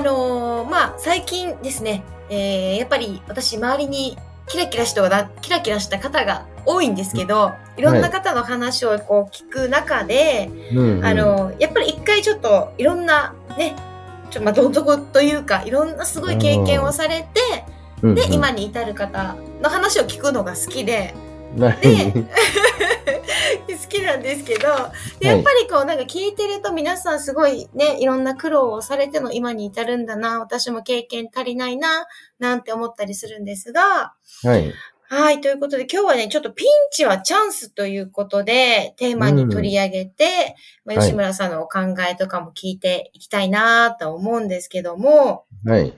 ああのー、まあ最近ですね、えー、やっぱり私周りにキラキラしたキラキラした方が多いんですけど、いろんな方の話をこう聞く中で、はい、あの、やっぱり一回ちょっといろんなね、ちょまあ、どん底というか、いろんなすごい経験をされて、で、今に至る方の話を聞くのが好きで、で、好きなんですけど、やっぱりこうなんか聞いてると皆さんすごいね、いろんな苦労をされての今に至るんだな、私も経験足りないな、なんて思ったりするんですが、はい。はい。ということで今日はね、ちょっとピンチはチャンスということで、テーマに取り上げて、うん、まあ、吉村さんのお考えとかも聞いていきたいなと思うんですけども、はい。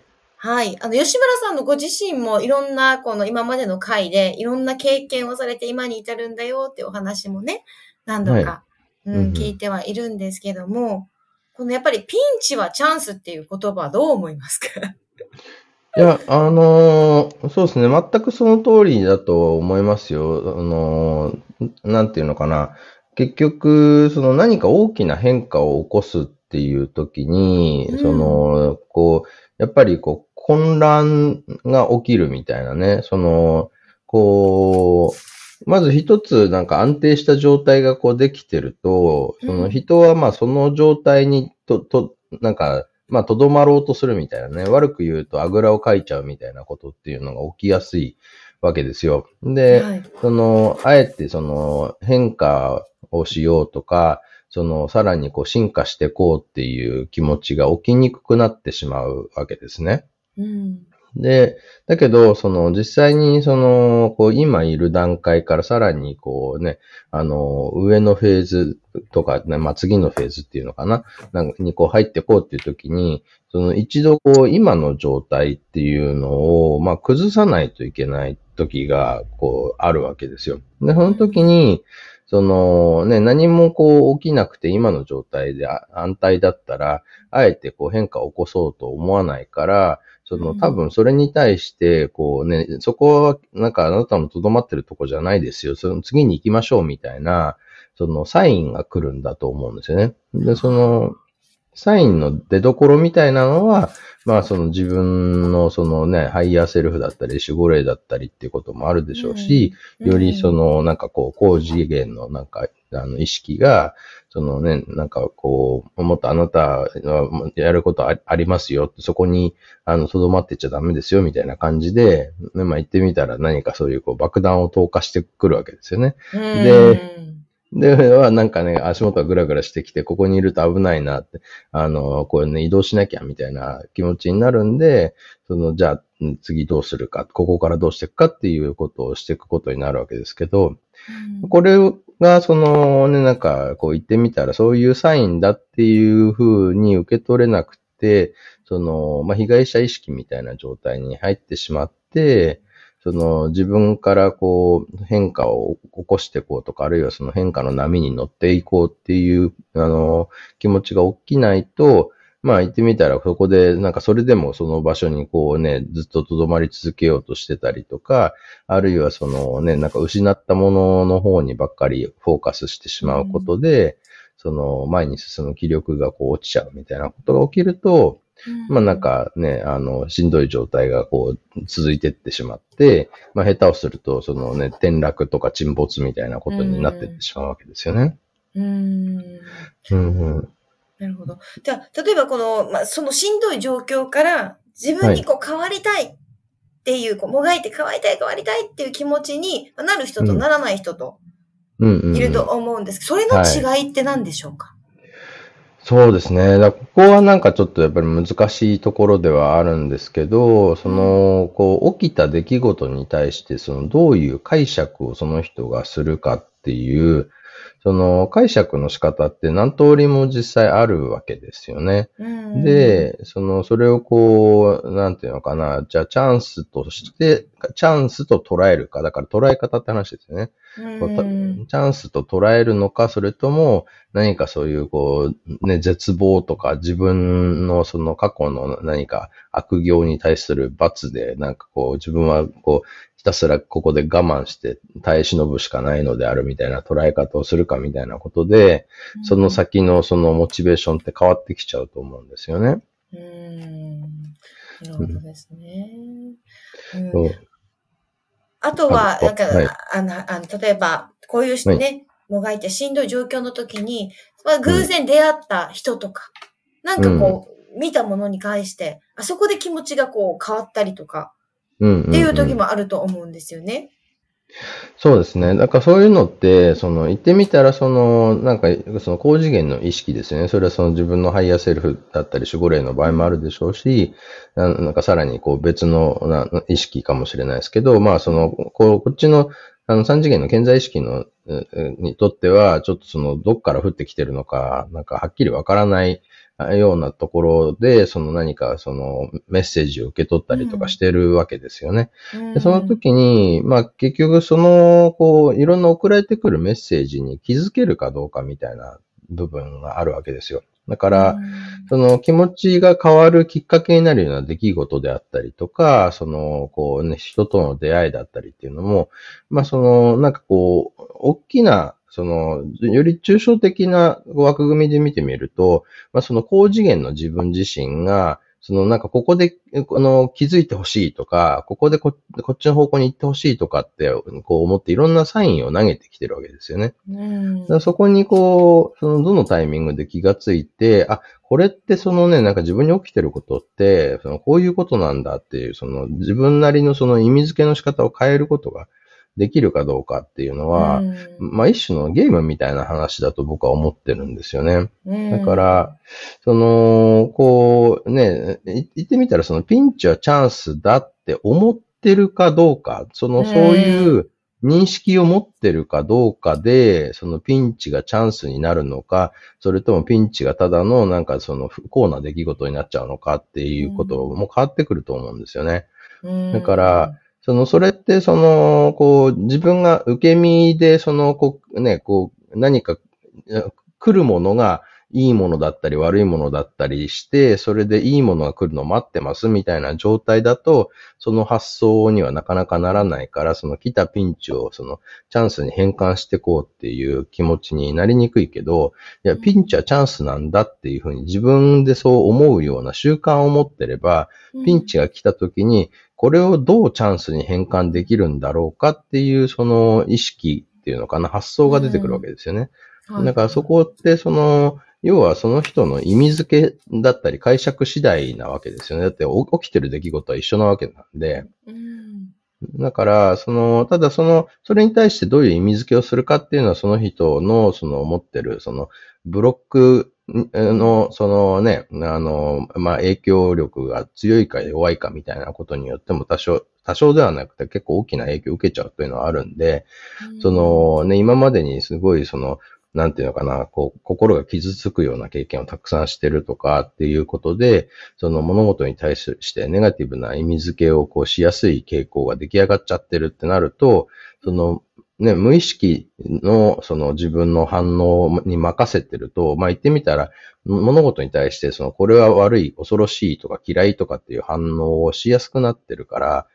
はい。あの、吉村さんのご自身もいろんな、この今までの回で、いろんな経験をされて今に至るんだよってお話もね、何度か、はい、うん、聞いてはいるんですけども、このやっぱりピンチはチャンスっていう言葉はどう思いますか？いや、あのー、そうですね。全くその通りだと思いますよ。あのー、なんていうのかな。結局、その何か大きな変化を起こすっていう時に、うん、その、こう、やっぱりこう、混乱が起きるみたいなね、その、こう、まず一つなんか安定した状態がこうできてると、その人はまあその状態にと、と、なんか、まあ、とどまろうとするみたいなね、悪く言うとあぐらをかいちゃうみたいなことっていうのが起きやすいわけですよ。で、はい、その、あえてその変化をしようとか、その、さらにこう進化していこうっていう気持ちが起きにくくなってしまうわけですね。うん、で、だけど、その、実際に、その、こう、今いる段階からさらに、こうね、あの、上のフェーズとか、ね、まあ、次のフェーズっていうのかな、なんかにこう入ってこうっていう時に、その、一度、こう、今の状態っていうのを、まあ、崩さないといけない時が、こう、あるわけですよ。で、その時に、そのね、何もこう起きなくて今の状態で安泰だったら、あえてこう変化を起こそうと思わないから、その多分それに対して、こうね、そこはなんかあなたの留まってるとこじゃないですよ。その次に行きましょうみたいな、そのサインが来るんだと思うんですよね。で、その、サインの出所みたいなのは、まあその自分のそのね、 higher self だったり、守護霊だったりっていうこともあるでしょうし、うん、よりそのなんかこう、高次元のなんか、あの意識が、そのね、なんかこう、もっとあなたはやることありますよ、そこに、あの、とどまってちゃダメですよ、みたいな感じで、ね、まあ言ってみたら何かそういうこう爆弾を投下してくるわけですよね。で、で、はなんかね、足元がぐらぐらしてきて、ここにいると危ないなって、あの、こうね、移動しなきゃみたいな気持ちになるんで、その、じゃあ、次どうするか、ここからどうしていくかっていうことをしていくことになるわけですけど、うん、これが、そのね、なんか、こう言ってみたら、そういうサインだっていうふうに受け取れなくて、その、まあ、被害者意識みたいな状態に入ってしまって、その自分からこう変化を起こしていこうとか、あるいはその変化の波に乗っていこうっていう、あの、気持ちが起きないと、まあ言ってみたらそこでなんかそれでもその場所にこうね、ずっと留まり続けようとしてたりとか、あるいはそのね、なんか失ったものの方にばっかりフォーカスしてしまうことで、うん、その前に進む気力がこう落ちちゃうみたいなことが起きると、まあなんかね、あの、しんどい状態がこう続いてってしまって、まあ下手をすると、そのね、転落とか沈没みたいなことになってってしまうわけですよね。うん。うん。なるほど。じゃあ、例えばこの、まあそのしんどい状況から自分にこう変わりたいっていう、はい、こうもがいて変わりたい変わりたいっていう気持ちになる人とならない人といると思うんですけど、それの違いって何でしょうか、はいそうですね。だここはなんかちょっとやっぱり難しいところではあるんですけど、その、こう、起きた出来事に対して、その、どういう解釈をその人がするかっていう、その解釈の仕方って何通りも実際あるわけですよね。うん、で、その、それをこう、なんていうのかな、じゃあチャンスとして、チャンスと捉えるか、だから捉え方って話ですよね。チャンスと捉えるのか、それとも何かそういうこう、ね、絶望とか自分のその過去の何か悪行に対する罰で、なんかこう自分はこう、ひたすらここで我慢して耐え忍ぶしかないのであるみたいな捉え方をするかみたいなことで、その先のそのモチベーションって変わってきちゃうと思うんですよね。うん。なるほどですね。うんあとは、あなんか、はいあの、あの、例えば、こういう人ね、もがいてしんどい状況の時に、まあ、偶然出会った人とか、なんかこう、見たものに関して、あそこで気持ちがこう変わったりとか、うんうんうんっていう時もあると思うんですよね。そうですね。だからそういうのって、その言ってみたら、その、なんか、その高次元の意識ですね。それはその自分の higher self だったり、守護霊の場合もあるでしょうし、なんかさらにこう別のな意識かもしれないですけど、まあその、こう、こっちの、あの、三次元の健在意識の、にとっては、ちょっとその、どっから降ってきてるのか、なんかはっきりわからないようなところで、その何かそのメッセージを受け取ったりとかしてるわけですよね。うんでその時に、まあ結局その、こう、いろんな送られてくるメッセージに気づけるかどうかみたいな部分があるわけですよ。だから、その気持ちが変わるきっかけになるような出来事であったりとか、その、こうね、人との出会いだったりっていうのも、まあその、なんかこう、大きな、その、より抽象的な枠組みで見てみると、まあその高次元の自分自身が、そのなんかここで、あの、気づいてほしいとか、ここでここっちの方向に行ってほしいとかって、こう思っていろんなサインを投げてきてるわけですよね。うんだからそこにこう、そのどのタイミングで気がついて、あ、これってそのね、なんか自分に起きてることって、そのこういうことなんだっていう、その自分なりのその意味付けの仕方を変えることができるかどうかっていうのは、うん。まあ一種のゲームみたいな話だと僕は思ってるんですよね。うんだから、その、こうね、い言ってみたらそのピンチはチャンスだって思ってるかどうか、その、うんそういう認識を持ってるかどうかで、そのピンチがチャンスになるのか、それともピンチがただのなんかその不幸な出来事になっちゃうのかっていうことも変わってくると思うんですよね。うん。だから、その、それって、その、こう、自分が受け身で、その、こう、ね、こう、何か、来るものが、いいものだったり悪いものだったりして、それでいいものが来るのを待ってますみたいな状態だと、その発想にはなかなかならないから、その来たピンチをそのチャンスに変換していこうっていう気持ちになりにくいけど、いや、ピンチはチャンスなんだっていうふうに自分でそう思うような習慣を持ってれば、ピンチが来た時に、これをどうチャンスに変換できるんだろうかっていう、その意識っていうのかな、発想が出てくるわけですよね。はい。だからそこって、その、要はその人の意味付けだったり解釈次第なわけですよね。だってお起きてる出来事は一緒なわけなんで。うんだから、その、ただその、それに対してどういう意味付けをするかっていうのは、その人の、その持ってる、その、ブロックの、そのね、あの、まあ、影響力が強いか弱いかみたいなことによっても多少、多少ではなくて結構大きな影響を受けちゃうというのはあるんで、そのね、今までにすごいその、なんていうのかな、こう、心が傷つくような経験をたくさんしてるとかっていうことで、その物事に対してネガティブな意味付けをこうしやすい傾向が出来上がっちゃってるってなると、その、ね、無意識のその自分の反応に任せてると、まあ言ってみたら、物事に対してその、これは悪い、恐ろしいとか嫌いとかっていう反応をしやすくなってるから、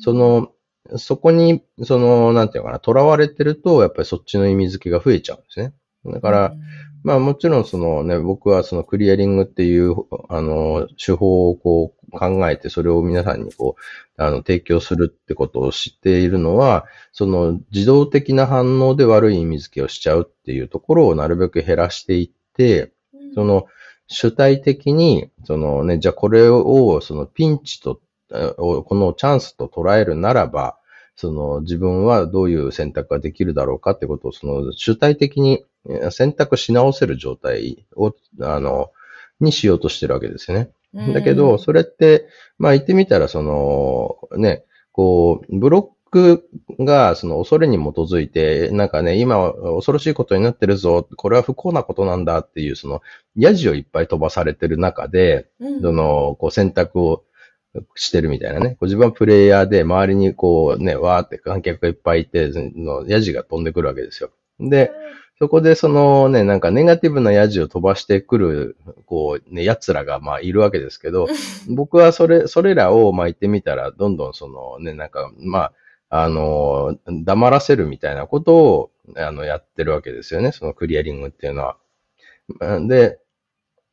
そ、の、そこに、その、なんていうのかな、囚われてると、やっぱりそっちの意味付けが増えちゃうんですね。だから、まあもちろんそのね、僕はそのクリアリングっていう、あの、手法をこう考えて、それを皆さんにこう、あの、提供するってことを知っているのは、その自動的な反応で悪い意味付けをしちゃうっていうところをなるべく減らしていって、うん。そ、の主体的に、そのね、じゃあこれをそのピンチと、このチャンスと捉えるならば、その自分はどういう選択ができるだろうかってことを、その主体的にえ選択し直せる状態を、あの、にしようとしてるわけですよね。だけど、それって、まあ言ってみたら、その、ね、こう、ブロックがその恐れに基づいて、なんかね、今は恐ろしいことになってるぞ、これは不幸なことなんだっていう、その、ヤジをいっぱい飛ばされてる中で、うん、その、こう選択をしてるみたいなね。自分はプレイヤーで、周りにこうね、わーって観客がいっぱいいて、のヤジが飛んでくるわけですよ。で、そこでそのね、なんかネガティブなヤジを飛ばしてくる、こうね、奴らがまあいるわけですけど、僕はそれ、それらをまあ言ってみたら、どんどんそのね、なんかまあ、あの、黙らせるみたいなことを、あの、やってるわけですよね。そのクリアリングっていうのは。で、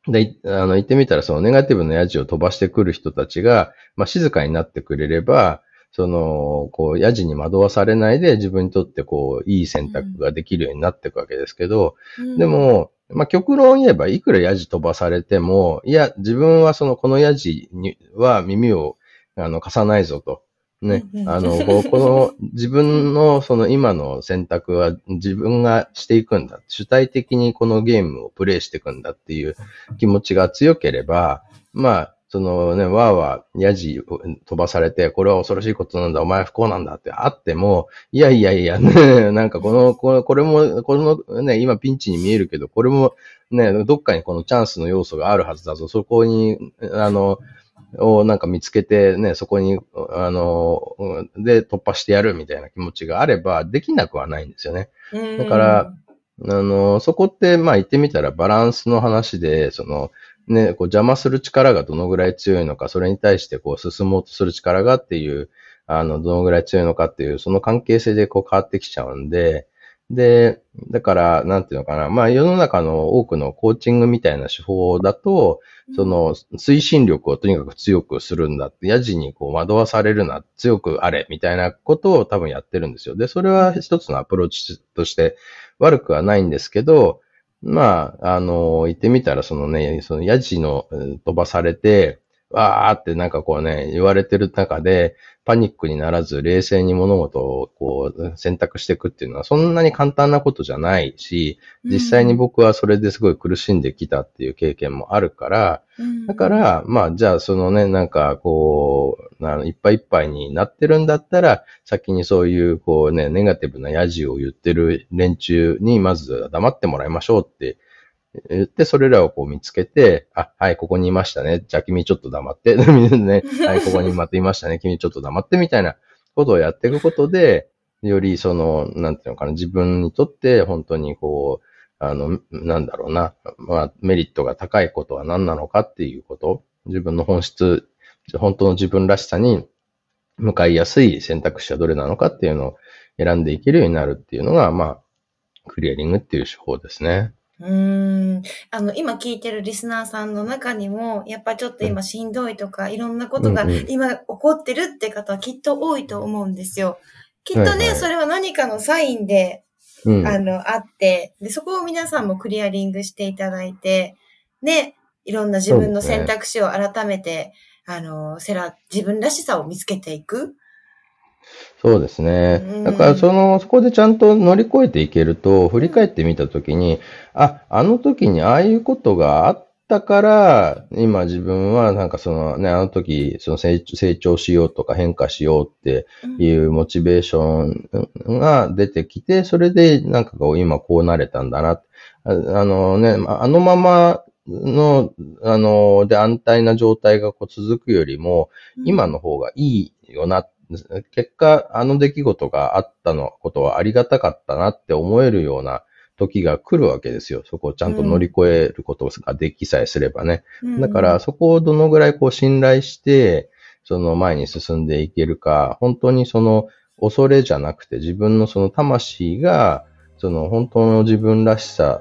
で、あの、言ってみたら、そのネガティブなヤジを飛ばしてくる人たちが、まあ、静かになってくれれば、その、こう、ヤジに惑わされないで自分にとってこう、いい選択ができるようになっていくわけですけど、うん、でも、まあ、極論言えば、いくらヤジ飛ばされても、いや、自分はその、このヤジには耳を、あの、貸さないぞと。ね。あの、この自分のその今の選択は自分がしていくんだ。主体的にこのゲームをプレイしていくんだっていう気持ちが強ければ、まあ、そのね、わーわー、ヤジ飛ばされて、これは恐ろしいことなんだ、お前は不幸なんだってあっても、いやいやいや、ね、なんかこの、これこれも、このね、今ピンチに見えるけど、これもね、どっかにこのチャンスの要素があるはずだぞ。そこに、あの、をなんか見つけてね、そこに、あの、で突破してやるみたいな気持ちがあれば、できなくはないんですよね。だから、あの、そこって、まあ言ってみたらバランスの話で、その、ね、こう邪魔する力がどのぐらい強いのか、それに対してこう進もうとする力がっていう、あの、どのぐらい強いのかっていう、その関係性でこう変わってきちゃうんで、で、だから、なんていうのかな。まあ、世の中の多くのコーチングみたいな手法だと、その、推進力をとにかく強くするんだって、ヤジにこう惑わされるな、強くあれ、みたいなことを多分やってるんですよ。で、それは一つのアプローチとして悪くはないんですけど、まあ、あの、言ってみたら、そのね、そのヤジの飛ばされて、わーってなんかこうね、言われてる中で、パニックにならず冷静に物事をこう選択していくっていうのはそんなに簡単なことじゃないし、実際に僕はそれですごい苦しんできたっていう経験もあるから、だから、まあじゃあそのね、なんかこう、あのいっぱいいっぱいになってるんだったら、先にそういうこうね、ネガティブなヤジを言ってる連中にまず黙ってもらいましょうって言って、それらをこう見つけて、あ、はい、ここにいましたね。じゃあ君ちょっと黙って。ね、はい、ここにまたいましたね。君ちょっと黙ってみたいなことをやっていくことで、よりその、なんていうのかな、自分にとって本当にこう、あの、なんだろうな、まあ、メリットが高いことは何なのかっていうこと、自分の本質、本当の自分らしさに向かいやすい選択肢はどれなのかっていうのを選んでいけるようになるっていうのが、まあ、クリアリングっていう手法ですね。うーん。あの、今聞いてるリスナーさんの中にも、やっぱちょっと今しんどいとか、いろんなことが今起こってるって方はきっと多いと思うんですよ。きっとね、はいはい、それは何かのサインで、うん、あの、あって、で、そこを皆さんもクリアリングしていただいて、ね、いろんな自分の選択肢を改めて、ね、あの、セラ、自分らしさを見つけていく。そうですね。だからその、そこでちゃんと乗り越えていけると、振り返ってみたときに、あ、あの時にああいうことがあったから、今自分はなんかそのね、あの時、その成長しようとか変化しようっていうモチベーションが出てきて、それでなんかこう今こうなれたんだな。ああのね、あのままの、あの、で安泰な状態がこう続くよりも、今の方がいいよなっ結果、あの出来事があったのことはありがたかったなって思えるような時が来るわけですよ。そこをちゃんと乗り越えることができさえすればね。うん、だから、そこをどのぐらいこう信頼して、その前に進んでいけるか、本当にその恐れじゃなくて自分のその魂が、その本当の自分らしさ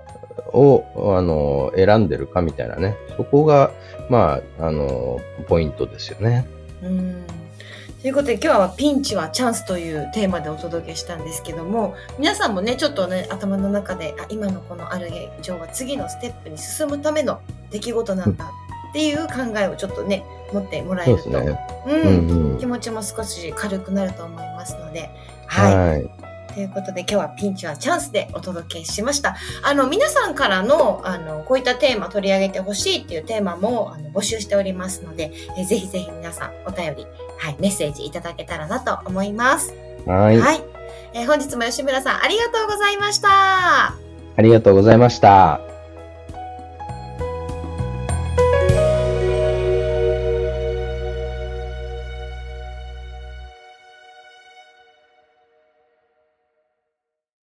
を、あの、選んでるかみたいなね。そこが、まあ、あの、ポイントですよね。うんということで今日はピンチはチャンスというテーマでお届けしたんですけども皆さんもねちょっとね頭の中であ今のこのある現状は次のステップに進むための出来事なんだっていう考えをちょっとね持ってもらえると、ね、うん、うんうん、気持ちも少し軽くなると思いますのではい、はい。ということで今日はピンチはチャンスでお届けしました。あの、皆さんからの、あの、こういったテーマ取り上げてほしいっていうテーマもあの募集しておりますので、えぜひぜひ皆さんお便り、はい、メッセージいただけたらなと思います。はい。はい。えー本日も吉村さんありがとうございました。ありがとうございました。